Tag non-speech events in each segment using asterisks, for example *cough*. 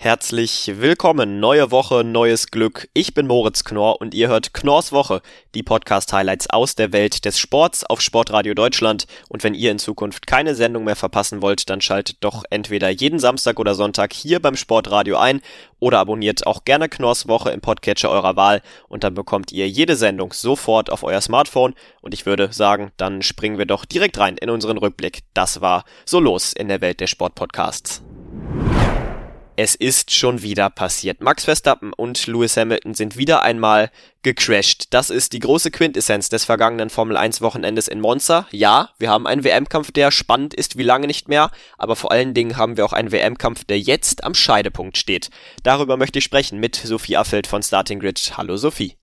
Herzlich willkommen, neue Woche, neues Glück. Ich bin Moritz Knorr und ihr hört Knorrs Woche, die Podcast-Highlights aus der Welt des Sports auf Sportradio Deutschland. Und wenn ihr in Zukunft keine Sendung mehr verpassen wollt, dann schaltet doch entweder jeden Samstag oder Sonntag hier beim Sportradio ein oder abonniert auch gerne Knorrs Woche im Podcatcher eurer Wahl und dann bekommt ihr jede Sendung sofort auf euer Smartphone. Und ich würde sagen, dann springen wir doch direkt rein in unseren Rückblick. Das war so los in der Welt der Sportpodcasts. Es ist schon wieder passiert. Max Verstappen und Lewis Hamilton sind wieder einmal gecrashed. Das ist die große Quintessenz des vergangenen Formel 1 Wochenendes in Monza. Ja, wir haben einen WM-Kampf, der spannend ist wie lange nicht mehr, aber vor allen Dingen haben wir auch einen WM-Kampf, der jetzt am Scheidepunkt steht. Darüber möchte ich sprechen mit Sophie Affeld von Starting Grid. Hallo Sophie.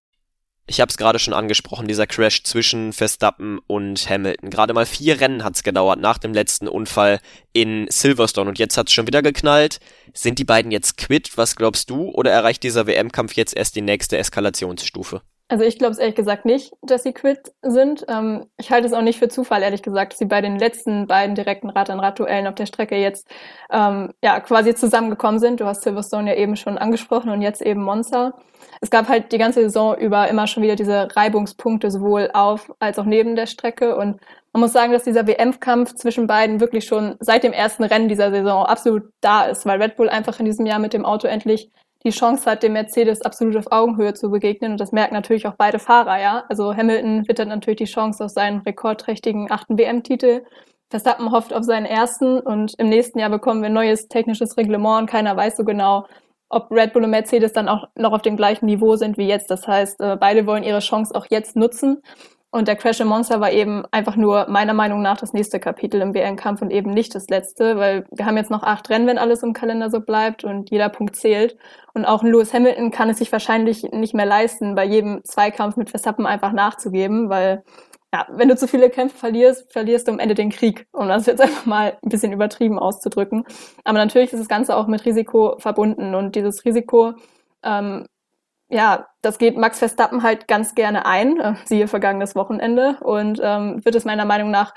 Ich habe es gerade schon angesprochen, dieser Crash zwischen Verstappen und Hamilton. Gerade mal vier Rennen hat's gedauert nach dem letzten Unfall in Silverstone und jetzt hat's schon wieder geknallt. Sind die beiden jetzt quitt? Was glaubst du? Oder erreicht dieser WM-Kampf jetzt erst die nächste Eskalationsstufe? Also ich glaube es ehrlich gesagt nicht, dass sie quitt sind. Ähm, ich halte es auch nicht für Zufall, ehrlich gesagt, dass sie bei den letzten beiden direkten Rad-an-Rad-Duellen auf der Strecke jetzt ähm, ja quasi zusammengekommen sind. Du hast Silverstone ja eben schon angesprochen und jetzt eben Monza es gab halt die ganze Saison über immer schon wieder diese Reibungspunkte sowohl auf als auch neben der Strecke und man muss sagen, dass dieser WM-Kampf zwischen beiden wirklich schon seit dem ersten Rennen dieser Saison absolut da ist, weil Red Bull einfach in diesem Jahr mit dem Auto endlich die Chance hat, dem Mercedes absolut auf Augenhöhe zu begegnen. Und das merken natürlich auch beide Fahrer, ja. Also Hamilton wittert natürlich die Chance auf seinen rekordträchtigen achten WM-Titel. Verstappen hofft auf seinen ersten und im nächsten Jahr bekommen wir ein neues technisches Reglement und keiner weiß so genau, ob Red Bull und Mercedes dann auch noch auf dem gleichen Niveau sind wie jetzt. Das heißt, äh, beide wollen ihre Chance auch jetzt nutzen. Und der Crash im Monster war eben einfach nur meiner Meinung nach das nächste Kapitel im WM-Kampf und eben nicht das letzte, weil wir haben jetzt noch acht Rennen, wenn alles im Kalender so bleibt und jeder Punkt zählt. Und auch Lewis Hamilton kann es sich wahrscheinlich nicht mehr leisten, bei jedem Zweikampf mit Verstappen einfach nachzugeben, weil ja, wenn du zu viele Kämpfe verlierst, verlierst du am Ende den Krieg, um das jetzt *laughs* einfach mal ein bisschen übertrieben auszudrücken. Aber natürlich ist das Ganze auch mit Risiko verbunden und dieses Risiko, ähm, ja, das geht Max Verstappen halt ganz gerne ein, äh, siehe vergangenes Wochenende und ähm, wird es meiner Meinung nach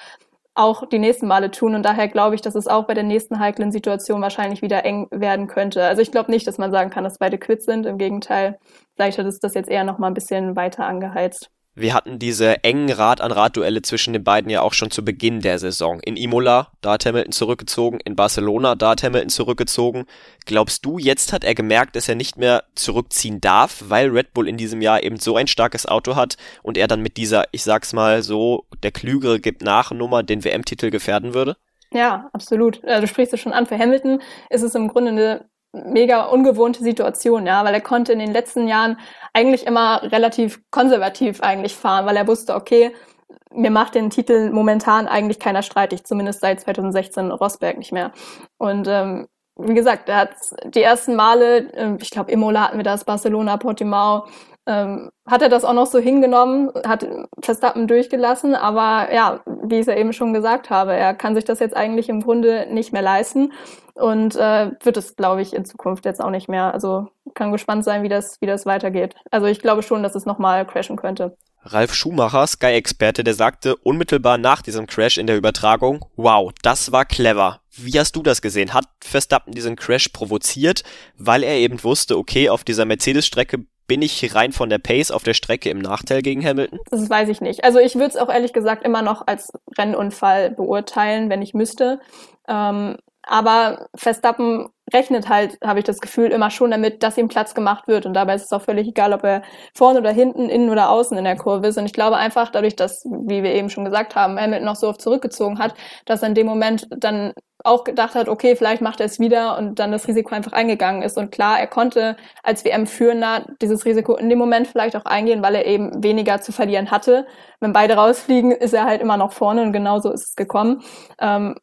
auch die nächsten Male tun. Und daher glaube ich, dass es auch bei der nächsten heiklen Situation wahrscheinlich wieder eng werden könnte. Also ich glaube nicht, dass man sagen kann, dass beide quitt sind. Im Gegenteil, vielleicht hat es das jetzt eher noch mal ein bisschen weiter angeheizt. Wir hatten diese engen Rad-an-Rad-Duelle zwischen den beiden ja auch schon zu Beginn der Saison. In Imola, da hat Hamilton zurückgezogen, in Barcelona, da hat Hamilton zurückgezogen. Glaubst du, jetzt hat er gemerkt, dass er nicht mehr zurückziehen darf, weil Red Bull in diesem Jahr eben so ein starkes Auto hat und er dann mit dieser, ich sag's mal so, der Klügere gibt nach Nummer den WM-Titel gefährden würde? Ja, absolut. Du sprichst es schon an. Für Hamilton ist es im Grunde eine mega ungewohnte Situation, ja, weil er konnte in den letzten Jahren eigentlich immer relativ konservativ eigentlich fahren, weil er wusste, okay, mir macht den Titel momentan eigentlich keiner streitig, zumindest seit 2016 Rosberg nicht mehr. Und ähm, wie gesagt, er hat die ersten Male, äh, ich glaube, Imola hatten wir das, Barcelona, Portimao, ähm, hat er das auch noch so hingenommen, hat Verstappen durchgelassen, aber ja, wie ich es ja eben schon gesagt habe, er kann sich das jetzt eigentlich im Grunde nicht mehr leisten und äh, wird es, glaube ich, in Zukunft jetzt auch nicht mehr. Also kann gespannt sein, wie das, wie das weitergeht. Also ich glaube schon, dass es nochmal crashen könnte. Ralf Schumacher, Sky-Experte, der sagte unmittelbar nach diesem Crash in der Übertragung, wow, das war clever. Wie hast du das gesehen? Hat Verstappen diesen Crash provoziert, weil er eben wusste, okay, auf dieser Mercedes-Strecke bin ich rein von der Pace auf der Strecke im Nachteil gegen Hamilton? Das weiß ich nicht. Also ich würde es auch ehrlich gesagt immer noch als Rennunfall beurteilen, wenn ich müsste. Ähm, aber Verstappen rechnet halt, habe ich das Gefühl, immer schon damit, dass ihm Platz gemacht wird. Und dabei ist es auch völlig egal, ob er vorne oder hinten, innen oder außen in der Kurve ist. Und ich glaube einfach, dadurch, dass, wie wir eben schon gesagt haben, Hamilton noch so oft zurückgezogen hat, dass er in dem Moment dann auch gedacht hat, okay, vielleicht macht er es wieder und dann das Risiko einfach eingegangen ist. Und klar, er konnte als WM-Führender dieses Risiko in dem Moment vielleicht auch eingehen, weil er eben weniger zu verlieren hatte. Wenn beide rausfliegen, ist er halt immer noch vorne und genauso ist es gekommen. Ähm,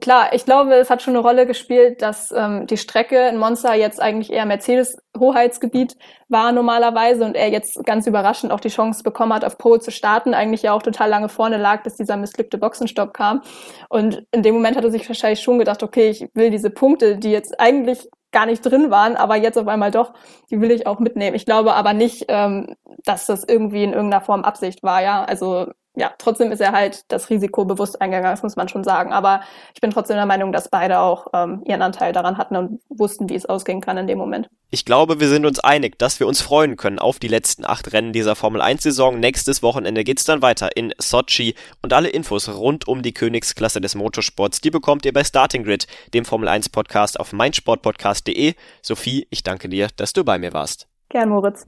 klar, ich glaube, es hat schon eine Rolle gespielt, dass ähm, die Strecke in Monza jetzt eigentlich eher Mercedes-Hoheitsgebiet war normalerweise und er jetzt ganz überraschend auch die Chance bekommen hat, auf Pole zu starten, eigentlich ja auch total lange vorne lag, bis dieser missglückte Boxenstopp kam. Und in dem Moment hat er sich wahrscheinlich schon gedacht, okay, ich will diese Punkte, die jetzt eigentlich gar nicht drin waren, aber jetzt auf einmal doch, die will ich auch mitnehmen. Ich glaube aber nicht, ähm, dass das irgendwie in irgendeiner Form Absicht war, ja. Also ja, trotzdem ist er halt das Risiko bewusst eingegangen, das muss man schon sagen. Aber ich bin trotzdem der Meinung, dass beide auch ähm, ihren Anteil daran hatten und wussten, wie es ausgehen kann in dem Moment. Ich glaube, wir sind uns einig, dass wir uns freuen können auf die letzten acht Rennen dieser Formel 1 Saison. Nächstes Wochenende geht's dann weiter in Sochi und alle Infos rund um die Königsklasse des Motorsports, die bekommt ihr bei Starting Grid, dem Formel 1 Podcast auf meinsportpodcast.de. Sophie, ich danke dir, dass du bei mir warst. Gern, Moritz.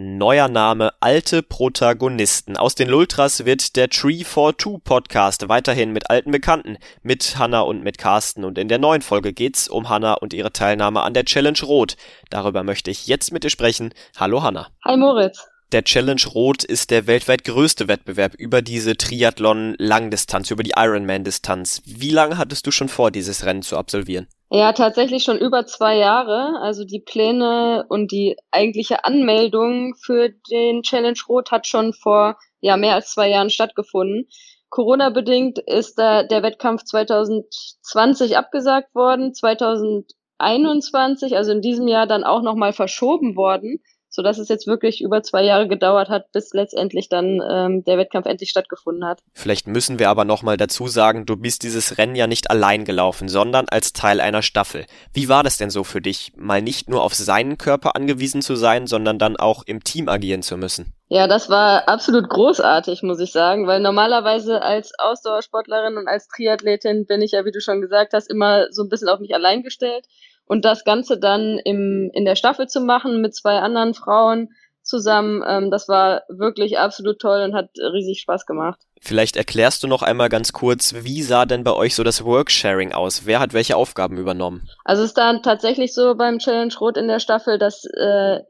Neuer Name, alte Protagonisten. Aus den Lultras wird der Tree for Two Podcast weiterhin mit alten Bekannten, mit Hanna und mit Carsten. Und in der neuen Folge geht's um Hanna und ihre Teilnahme an der Challenge Rot. Darüber möchte ich jetzt mit dir sprechen. Hallo Hanna. Hi Moritz. Der Challenge Rot ist der weltweit größte Wettbewerb über diese Triathlon-Langdistanz, über die Ironman-Distanz. Wie lange hattest du schon vor, dieses Rennen zu absolvieren? Ja, tatsächlich schon über zwei Jahre. Also die Pläne und die eigentliche Anmeldung für den Challenge Rot hat schon vor ja mehr als zwei Jahren stattgefunden. Corona-bedingt ist da der Wettkampf 2020 abgesagt worden, 2021, also in diesem Jahr dann auch nochmal verschoben worden so dass es jetzt wirklich über zwei Jahre gedauert hat, bis letztendlich dann ähm, der Wettkampf endlich stattgefunden hat. Vielleicht müssen wir aber nochmal dazu sagen, du bist dieses Rennen ja nicht allein gelaufen, sondern als Teil einer Staffel. Wie war das denn so für dich, mal nicht nur auf seinen Körper angewiesen zu sein, sondern dann auch im Team agieren zu müssen? Ja, das war absolut großartig, muss ich sagen, weil normalerweise als Ausdauersportlerin und als Triathletin bin ich ja, wie du schon gesagt hast, immer so ein bisschen auf mich allein gestellt. Und das Ganze dann im, in der Staffel zu machen mit zwei anderen Frauen zusammen, ähm, das war wirklich absolut toll und hat riesig Spaß gemacht. Vielleicht erklärst du noch einmal ganz kurz, wie sah denn bei euch so das Worksharing aus? Wer hat welche Aufgaben übernommen? Also es ist dann tatsächlich so beim Challenge Rot in der Staffel, dass äh,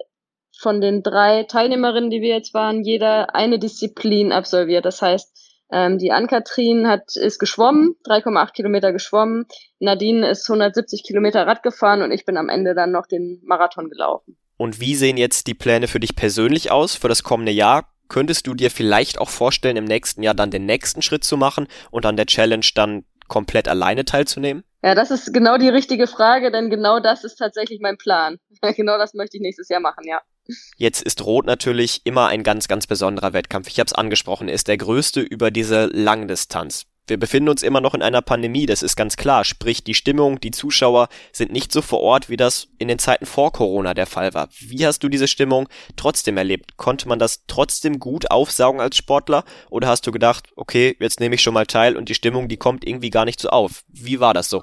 von den drei Teilnehmerinnen, die wir jetzt waren, jeder eine Disziplin absolviert. Das heißt, ähm, die Ann-Kathrin hat, ist geschwommen, 3,8 Kilometer geschwommen. Nadine ist 170 Kilometer Rad gefahren und ich bin am Ende dann noch den Marathon gelaufen. Und wie sehen jetzt die Pläne für dich persönlich aus für das kommende Jahr? Könntest du dir vielleicht auch vorstellen, im nächsten Jahr dann den nächsten Schritt zu machen und an der Challenge dann komplett alleine teilzunehmen? Ja, das ist genau die richtige Frage, denn genau das ist tatsächlich mein Plan. *laughs* genau das möchte ich nächstes Jahr machen, ja. Jetzt ist Rot natürlich immer ein ganz, ganz besonderer Wettkampf. Ich habe es angesprochen, ist der größte über diese Langdistanz. Wir befinden uns immer noch in einer Pandemie, das ist ganz klar. Sprich, die Stimmung, die Zuschauer sind nicht so vor Ort, wie das in den Zeiten vor Corona der Fall war. Wie hast du diese Stimmung trotzdem erlebt? Konnte man das trotzdem gut aufsaugen als Sportler? Oder hast du gedacht, okay, jetzt nehme ich schon mal teil und die Stimmung, die kommt irgendwie gar nicht so auf? Wie war das so?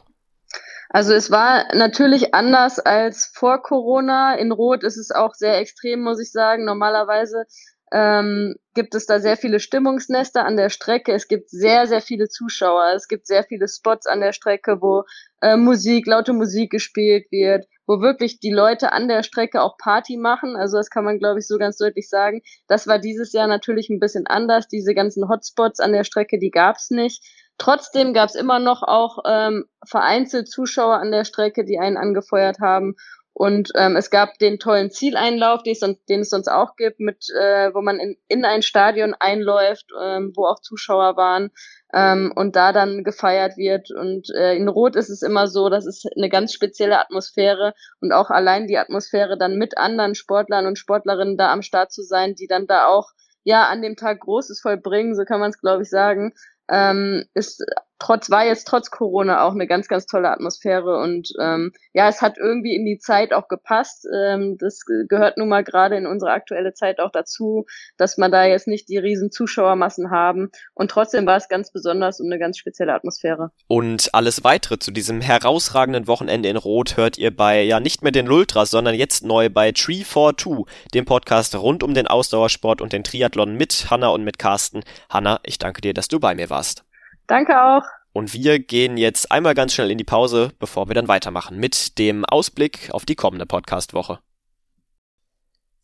Also es war natürlich anders als vor Corona. In Rot ist es auch sehr extrem, muss ich sagen. Normalerweise ähm, gibt es da sehr viele Stimmungsnester an der Strecke. Es gibt sehr, sehr viele Zuschauer. Es gibt sehr viele Spots an der Strecke, wo äh, Musik, laute Musik gespielt wird, wo wirklich die Leute an der Strecke auch Party machen. Also das kann man, glaube ich, so ganz deutlich sagen. Das war dieses Jahr natürlich ein bisschen anders. Diese ganzen Hotspots an der Strecke, die gab es nicht. Trotzdem gab es immer noch auch ähm, vereinzelt Zuschauer an der Strecke, die einen angefeuert haben. Und ähm, es gab den tollen Zieleinlauf, den es, den es sonst auch gibt, mit äh, wo man in, in ein Stadion einläuft, ähm, wo auch Zuschauer waren ähm, und da dann gefeiert wird. Und äh, in Rot ist es immer so, das ist eine ganz spezielle Atmosphäre und auch allein die Atmosphäre dann mit anderen Sportlern und Sportlerinnen da am Start zu sein, die dann da auch ja an dem Tag Großes vollbringen, so kann man es glaube ich sagen ähm, ist trotz war jetzt trotz Corona auch eine ganz ganz tolle Atmosphäre und ähm, ja es hat irgendwie in die Zeit auch gepasst. Ähm, das gehört nun mal gerade in unsere aktuelle Zeit auch dazu dass man da jetzt nicht die riesen Zuschauermassen haben. Und trotzdem war es ganz besonders und eine ganz spezielle Atmosphäre. Und alles weitere zu diesem herausragenden Wochenende in Rot hört ihr bei ja nicht mehr den Lultras sondern jetzt neu bei Tree for Two dem Podcast rund um den Ausdauersport und den Triathlon mit Hanna und mit Carsten. Hanna ich danke dir dass du bei mir warst Danke auch. Und wir gehen jetzt einmal ganz schnell in die Pause, bevor wir dann weitermachen mit dem Ausblick auf die kommende Podcast-Woche.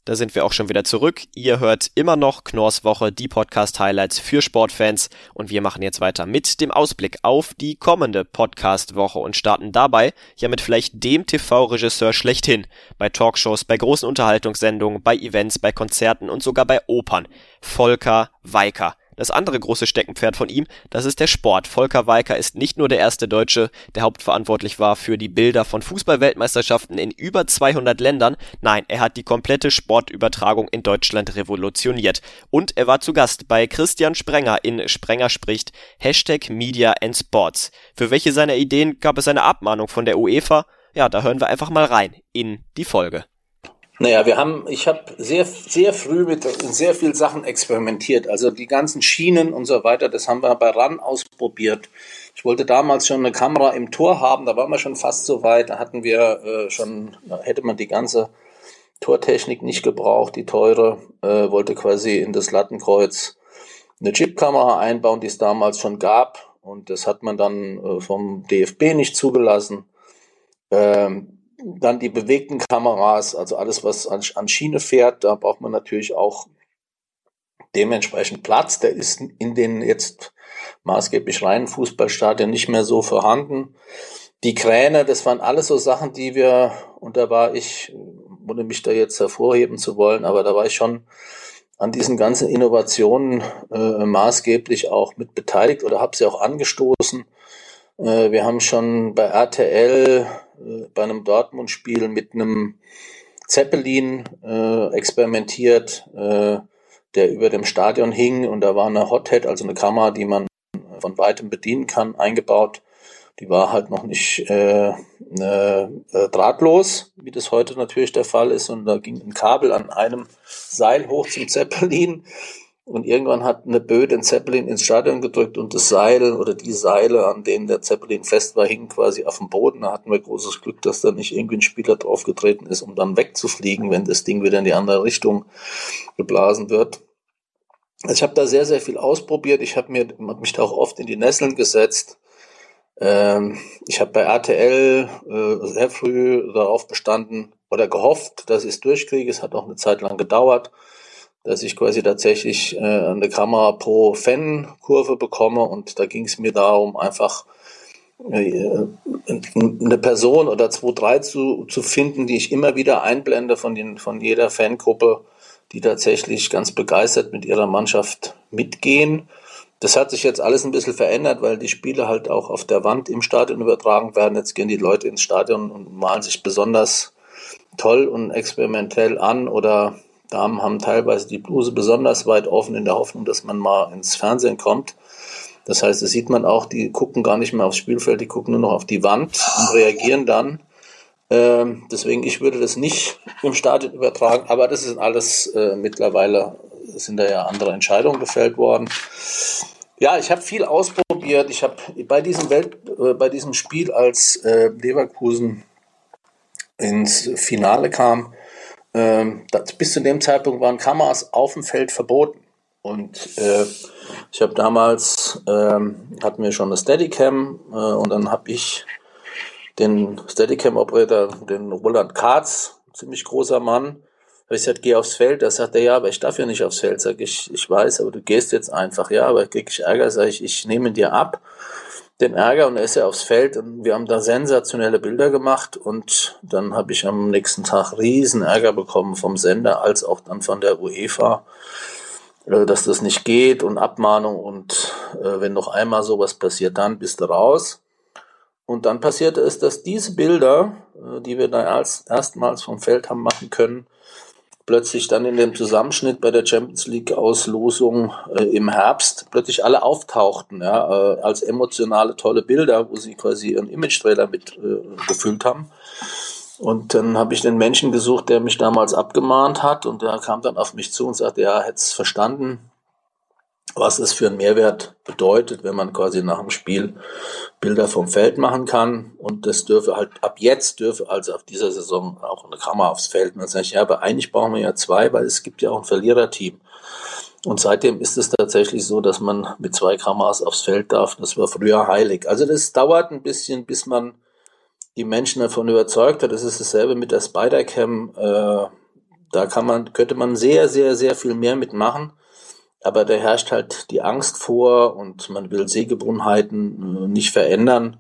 Da sind wir auch schon wieder zurück. Ihr hört immer noch Knorrs Woche, die Podcast-Highlights für Sportfans. Und wir machen jetzt weiter mit dem Ausblick auf die kommende Podcast-Woche und starten dabei ja mit vielleicht dem TV-Regisseur schlechthin. Bei Talkshows, bei großen Unterhaltungssendungen, bei Events, bei Konzerten und sogar bei Opern. Volker Weiker. Das andere große Steckenpferd von ihm, das ist der Sport. Volker Weiker ist nicht nur der erste Deutsche, der hauptverantwortlich war für die Bilder von Fußballweltmeisterschaften in über 200 Ländern. Nein, er hat die komplette Sportübertragung in Deutschland revolutioniert. Und er war zu Gast bei Christian Sprenger in Sprenger spricht Hashtag Media and Sports. Für welche seiner Ideen gab es eine Abmahnung von der UEFA? Ja, da hören wir einfach mal rein in die Folge. Naja, wir haben, ich habe sehr, sehr früh mit sehr vielen Sachen experimentiert. Also die ganzen Schienen und so weiter, das haben wir bei RAN ausprobiert. Ich wollte damals schon eine Kamera im Tor haben, da waren wir schon fast so weit. Da hatten wir äh, schon, hätte man die ganze Tortechnik nicht gebraucht, die teure, äh, wollte quasi in das Lattenkreuz eine Chipkamera einbauen, die es damals schon gab. Und das hat man dann äh, vom DFB nicht zugelassen. Ähm, dann die bewegten Kameras, also alles, was an, an Schiene fährt, da braucht man natürlich auch dementsprechend Platz. Der ist in den jetzt maßgeblich reinen Fußballstadien nicht mehr so vorhanden. Die Kräne, das waren alles so Sachen, die wir, und da war ich, ohne mich da jetzt hervorheben zu wollen, aber da war ich schon an diesen ganzen Innovationen äh, maßgeblich auch mit beteiligt oder habe sie auch angestoßen. Äh, wir haben schon bei RTL äh, bei einem Dortmund-Spiel mit einem Zeppelin äh, experimentiert, äh, der über dem Stadion hing und da war eine Hothead, also eine Kamera, die man von weitem bedienen kann, eingebaut. Die war halt noch nicht äh, äh, drahtlos, wie das heute natürlich der Fall ist. Und da ging ein Kabel an einem Seil hoch zum Zeppelin. Und irgendwann hat eine Böe den Zeppelin ins Stadion gedrückt und das Seil oder die Seile, an denen der Zeppelin fest war, hingen quasi auf dem Boden. Da hatten wir großes Glück, dass da nicht irgendwie ein Spieler draufgetreten ist, um dann wegzufliegen, wenn das Ding wieder in die andere Richtung geblasen wird. Also ich habe da sehr, sehr viel ausprobiert. Ich habe mir hab mich da auch oft in die Nesseln gesetzt. Ähm, ich habe bei RTL äh, sehr früh darauf bestanden oder gehofft, dass ich es durchkriege. Es hat auch eine Zeit lang gedauert dass ich quasi tatsächlich äh, eine Kamera pro Fan-Kurve bekomme und da ging es mir darum, einfach äh, eine Person oder zwei, drei zu, zu finden, die ich immer wieder einblende von, den, von jeder Fangruppe, die tatsächlich ganz begeistert mit ihrer Mannschaft mitgehen. Das hat sich jetzt alles ein bisschen verändert, weil die Spiele halt auch auf der Wand im Stadion übertragen werden. Jetzt gehen die Leute ins Stadion und malen sich besonders toll und experimentell an oder Damen haben teilweise die Bluse besonders weit offen in der Hoffnung, dass man mal ins Fernsehen kommt. Das heißt, das sieht man auch, die gucken gar nicht mehr aufs Spielfeld, die gucken nur noch auf die Wand und reagieren dann. Ähm, deswegen, ich würde das nicht im Stadion übertragen, aber das ist alles äh, mittlerweile, sind da ja andere Entscheidungen gefällt worden. Ja, ich habe viel ausprobiert. Ich habe bei diesem Welt, äh, bei diesem Spiel, als äh, Leverkusen ins Finale kam, ähm, das, bis zu dem Zeitpunkt waren Kameras auf dem Feld verboten. Und äh, ich habe damals, ähm, hatten wir schon eine Steadicam äh, und dann habe ich den Steadicam-Operator, den Roland Katz, ziemlich großer Mann, habe ich gesagt, geh aufs Feld. Da sagt er, ja, aber ich darf ja nicht aufs Feld. Sag ich, ich weiß, aber du gehst jetzt einfach. Ja, aber krieg ich Ärger, sage ich, ich nehme dir ab den Ärger und er ist ja aufs Feld und wir haben da sensationelle Bilder gemacht und dann habe ich am nächsten Tag riesen Ärger bekommen vom Sender als auch dann von der UEFA, äh, dass das nicht geht und Abmahnung und äh, wenn noch einmal sowas passiert, dann bist du raus. Und dann passierte es, dass diese Bilder, äh, die wir da erst, erstmals vom Feld haben machen können, plötzlich dann in dem Zusammenschnitt bei der Champions League Auslosung äh, im Herbst plötzlich alle auftauchten, ja, äh, als emotionale tolle Bilder, wo sie quasi ihren Image-Trailer mit äh, gefüllt haben. Und dann habe ich den Menschen gesucht, der mich damals abgemahnt hat und der kam dann auf mich zu und sagte, ja, hätte es verstanden, was es für einen Mehrwert bedeutet, wenn man quasi nach dem Spiel Bilder vom Feld machen kann. Und das dürfe halt, ab jetzt dürfe also auf dieser Saison auch eine Kamera aufs Feld. Und dann sage ich, ja, aber eigentlich brauchen wir ja zwei, weil es gibt ja auch ein Verliererteam. Und seitdem ist es tatsächlich so, dass man mit zwei Kameras aufs Feld darf. Das war früher heilig. Also das dauert ein bisschen, bis man die Menschen davon überzeugt hat. Das ist dasselbe mit der Spider-Cam. Äh, da kann man, könnte man sehr, sehr, sehr viel mehr mitmachen. Aber da herrscht halt die Angst vor und man will Sehgewohnheiten äh, nicht verändern,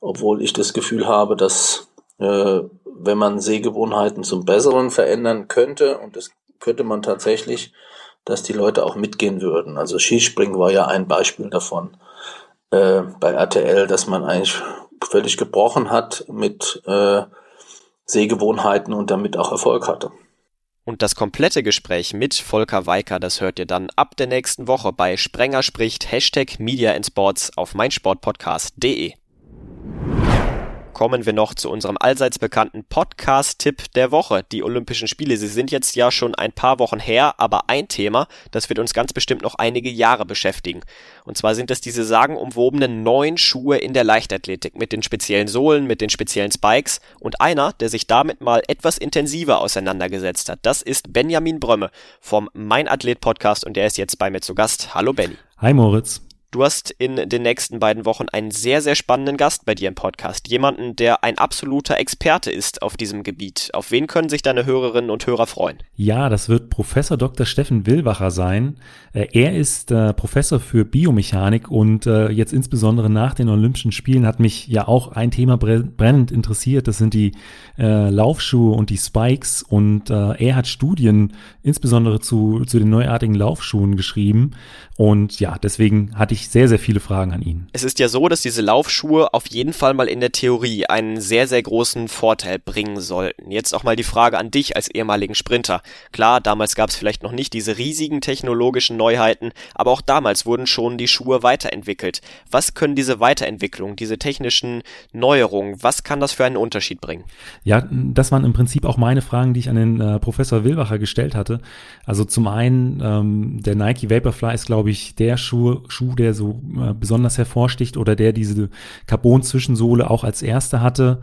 obwohl ich das Gefühl habe, dass äh, wenn man Sehgewohnheiten zum Besseren verändern könnte, und das könnte man tatsächlich, dass die Leute auch mitgehen würden. Also Skispringen war ja ein Beispiel davon äh, bei RTL, dass man eigentlich völlig gebrochen hat mit äh, Sehgewohnheiten und damit auch Erfolg hatte. Und das komplette Gespräch mit Volker Weiker, das hört ihr dann ab der nächsten Woche bei Sprenger spricht Hashtag Media in Sports auf meinsportpodcast.de kommen wir noch zu unserem allseits bekannten Podcast-Tipp der Woche. Die Olympischen Spiele, sie sind jetzt ja schon ein paar Wochen her, aber ein Thema, das wird uns ganz bestimmt noch einige Jahre beschäftigen. Und zwar sind es diese sagenumwobenen neuen Schuhe in der Leichtathletik mit den speziellen Sohlen, mit den speziellen Spikes und einer, der sich damit mal etwas intensiver auseinandergesetzt hat. Das ist Benjamin Brömme vom Mein Athlet Podcast und der ist jetzt bei mir zu Gast. Hallo Benny. Hi Moritz. Du hast in den nächsten beiden Wochen einen sehr, sehr spannenden Gast bei dir im Podcast. Jemanden, der ein absoluter Experte ist auf diesem Gebiet. Auf wen können sich deine Hörerinnen und Hörer freuen? Ja, das wird Professor Dr. Steffen Willwacher sein. Äh, er ist äh, Professor für Biomechanik und äh, jetzt insbesondere nach den Olympischen Spielen hat mich ja auch ein Thema brennend interessiert. Das sind die äh, Laufschuhe und die Spikes. Und äh, er hat Studien insbesondere zu, zu den neuartigen Laufschuhen geschrieben. Und ja, deswegen hatte ich sehr, sehr viele Fragen an ihn. Es ist ja so, dass diese Laufschuhe auf jeden Fall mal in der Theorie einen sehr, sehr großen Vorteil bringen sollten. Jetzt auch mal die Frage an dich als ehemaligen Sprinter. Klar, damals gab es vielleicht noch nicht diese riesigen technologischen Neuheiten, aber auch damals wurden schon die Schuhe weiterentwickelt. Was können diese Weiterentwicklungen, diese technischen Neuerungen, was kann das für einen Unterschied bringen? Ja, das waren im Prinzip auch meine Fragen, die ich an den äh, Professor Wilwacher gestellt hatte. Also zum einen, ähm, der Nike Vaporfly ist, glaube glaube ich, der Schuh, Schuh der so äh, besonders hervorsticht oder der diese Carbon-Zwischensohle auch als erste hatte.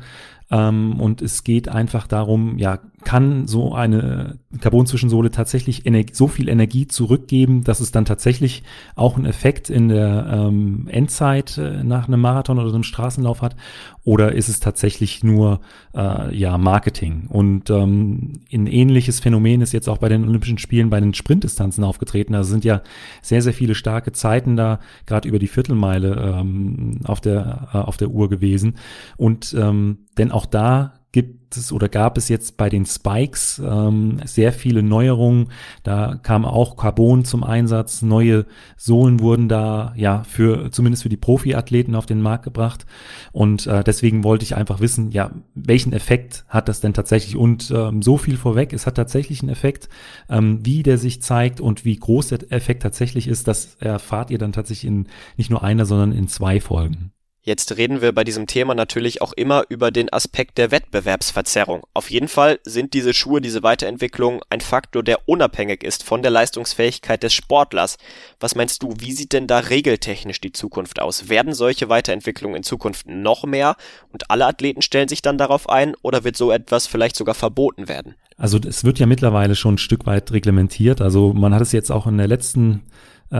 Ähm, und es geht einfach darum, ja, kann so eine Carbon-Zwischensohle tatsächlich so viel Energie zurückgeben, dass es dann tatsächlich auch einen Effekt in der ähm, Endzeit äh, nach einem Marathon oder einem Straßenlauf hat? Oder ist es tatsächlich nur äh, ja Marketing? Und ähm, ein ähnliches Phänomen ist jetzt auch bei den Olympischen Spielen bei den Sprintdistanzen aufgetreten. Also sind ja sehr, sehr viele starke Zeiten da, gerade über die Viertelmeile ähm, auf der äh, auf der Uhr gewesen. Und ähm, denn auch da gibt es oder gab es jetzt bei den Spikes ähm, sehr viele Neuerungen. Da kam auch Carbon zum Einsatz, neue Sohlen wurden da ja für zumindest für die Profiathleten auf den Markt gebracht. Und äh, deswegen wollte ich einfach wissen, ja, welchen Effekt hat das denn tatsächlich? Und ähm, so viel vorweg, es hat tatsächlich einen Effekt. Ähm, wie der sich zeigt und wie groß der Effekt tatsächlich ist, das erfahrt ihr dann tatsächlich in nicht nur einer, sondern in zwei Folgen. Jetzt reden wir bei diesem Thema natürlich auch immer über den Aspekt der Wettbewerbsverzerrung. Auf jeden Fall sind diese Schuhe, diese Weiterentwicklung ein Faktor, der unabhängig ist von der Leistungsfähigkeit des Sportlers. Was meinst du, wie sieht denn da regeltechnisch die Zukunft aus? Werden solche Weiterentwicklungen in Zukunft noch mehr und alle Athleten stellen sich dann darauf ein oder wird so etwas vielleicht sogar verboten werden? Also es wird ja mittlerweile schon ein Stück weit reglementiert. Also man hat es jetzt auch in der letzten äh,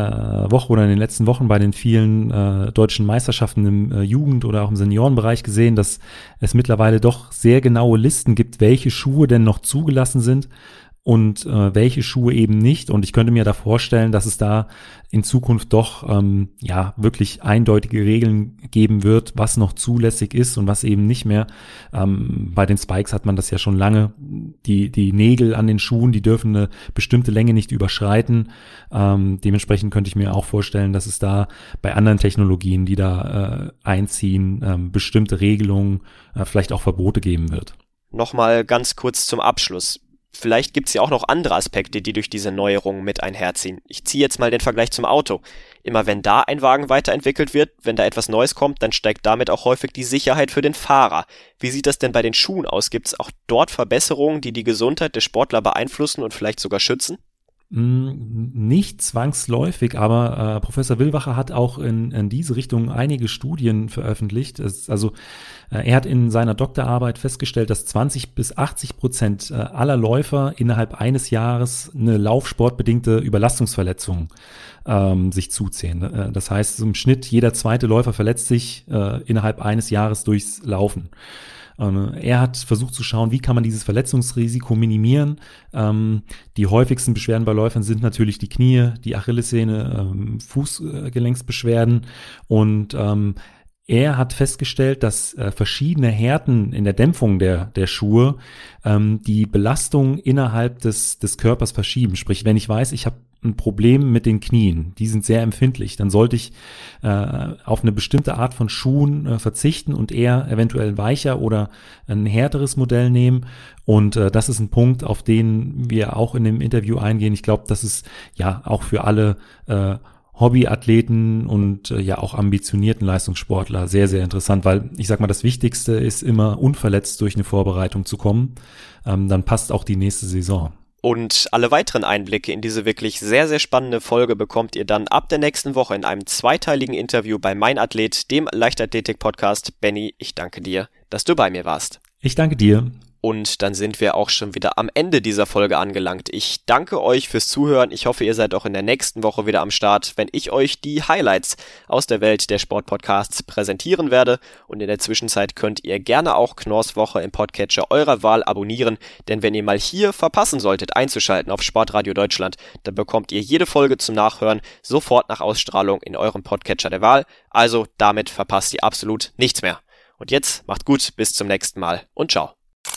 Woche oder in den letzten Wochen bei den vielen äh, deutschen Meisterschaften im äh, Jugend- oder auch im Seniorenbereich gesehen, dass es mittlerweile doch sehr genaue Listen gibt, welche Schuhe denn noch zugelassen sind und äh, welche Schuhe eben nicht. Und ich könnte mir da vorstellen, dass es da in Zukunft doch ähm, ja wirklich eindeutige Regeln geben wird, was noch zulässig ist und was eben nicht mehr. Ähm, bei den Spikes hat man das ja schon lange. Die die Nägel an den Schuhen, die dürfen eine bestimmte Länge nicht überschreiten. Ähm, dementsprechend könnte ich mir auch vorstellen, dass es da bei anderen Technologien, die da äh, einziehen, ähm, bestimmte Regelungen, äh, vielleicht auch Verbote geben wird. Nochmal ganz kurz zum Abschluss vielleicht gibt's ja auch noch andere Aspekte, die durch diese Neuerungen mit einherziehen. Ich ziehe jetzt mal den Vergleich zum Auto. Immer wenn da ein Wagen weiterentwickelt wird, wenn da etwas Neues kommt, dann steigt damit auch häufig die Sicherheit für den Fahrer. Wie sieht das denn bei den Schuhen aus? Gibt's auch dort Verbesserungen, die die Gesundheit des Sportler beeinflussen und vielleicht sogar schützen? Mm, nicht zwangsläufig, aber äh, Professor Willwacher hat auch in, in diese Richtung einige Studien veröffentlicht. Es, also äh, er hat in seiner Doktorarbeit festgestellt, dass 20 bis 80 Prozent äh, aller Läufer innerhalb eines Jahres eine laufsportbedingte Überlastungsverletzung ähm, sich zuziehen. Äh, das heißt, im Schnitt jeder zweite Läufer verletzt sich äh, innerhalb eines Jahres durchs Laufen. Ähm, er hat versucht zu schauen, wie kann man dieses Verletzungsrisiko minimieren. Ähm, die häufigsten Beschwerden bei Läufern sind natürlich die Knie, die Achillessehne, ähm, Fußgelenksbeschwerden und er hat festgestellt, dass äh, verschiedene Härten in der Dämpfung der, der Schuhe die Belastung innerhalb des, des Körpers verschieben. Sprich, wenn ich weiß, ich habe ein Problem mit den Knien, die sind sehr empfindlich, dann sollte ich äh, auf eine bestimmte Art von Schuhen äh, verzichten und eher eventuell weicher oder ein härteres Modell nehmen. Und äh, das ist ein Punkt, auf den wir auch in dem Interview eingehen. Ich glaube, das ist ja auch für alle äh, Hobbyathleten und äh, ja auch ambitionierten Leistungssportler sehr, sehr interessant, weil ich sag mal, das Wichtigste ist immer unverletzt durch eine Vorbereitung zu kommen. Ähm, dann passt auch die nächste Saison. Und alle weiteren Einblicke in diese wirklich sehr, sehr spannende Folge bekommt ihr dann ab der nächsten Woche in einem zweiteiligen Interview bei Mein Athlet, dem Leichtathletik-Podcast. Benny, ich danke dir, dass du bei mir warst. Ich danke dir. Und dann sind wir auch schon wieder am Ende dieser Folge angelangt. Ich danke euch fürs Zuhören. Ich hoffe, ihr seid auch in der nächsten Woche wieder am Start, wenn ich euch die Highlights aus der Welt der Sportpodcasts präsentieren werde. Und in der Zwischenzeit könnt ihr gerne auch Knorrs Woche im Podcatcher eurer Wahl abonnieren. Denn wenn ihr mal hier verpassen solltet, einzuschalten auf Sportradio Deutschland, dann bekommt ihr jede Folge zum Nachhören sofort nach Ausstrahlung in eurem Podcatcher der Wahl. Also damit verpasst ihr absolut nichts mehr. Und jetzt macht gut, bis zum nächsten Mal und ciao